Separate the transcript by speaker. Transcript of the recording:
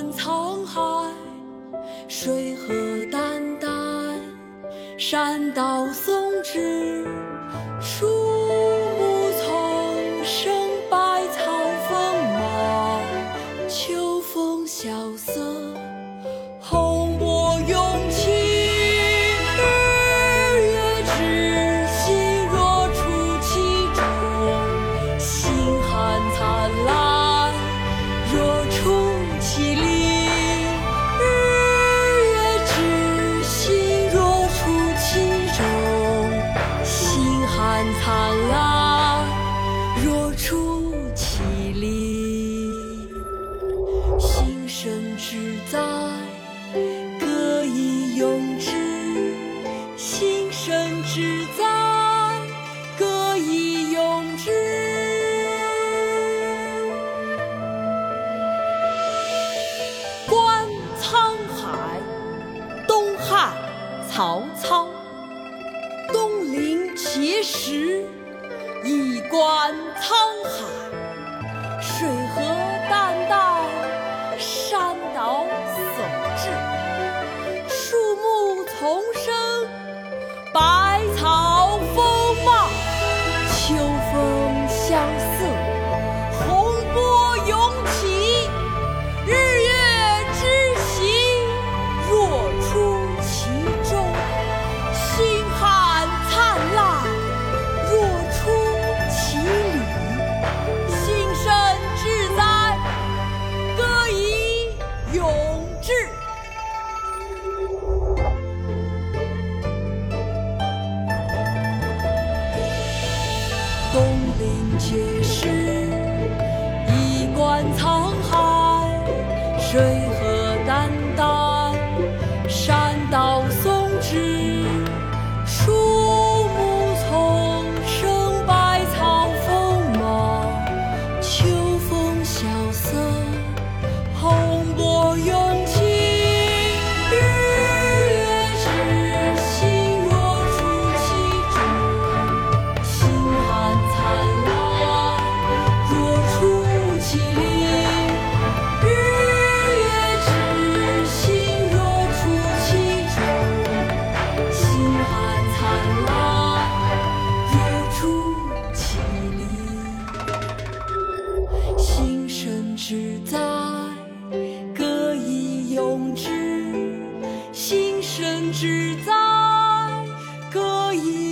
Speaker 1: 看沧海，水何澹澹；山岛竦峙，树木丛生，百草丰茂。秋风萧瑟。汉曹操。东临碣石以观沧且试一观沧海。谁？其日月之行若出其中星汉灿烂若出其里幸甚至哉歌以咏志幸甚至哉歌以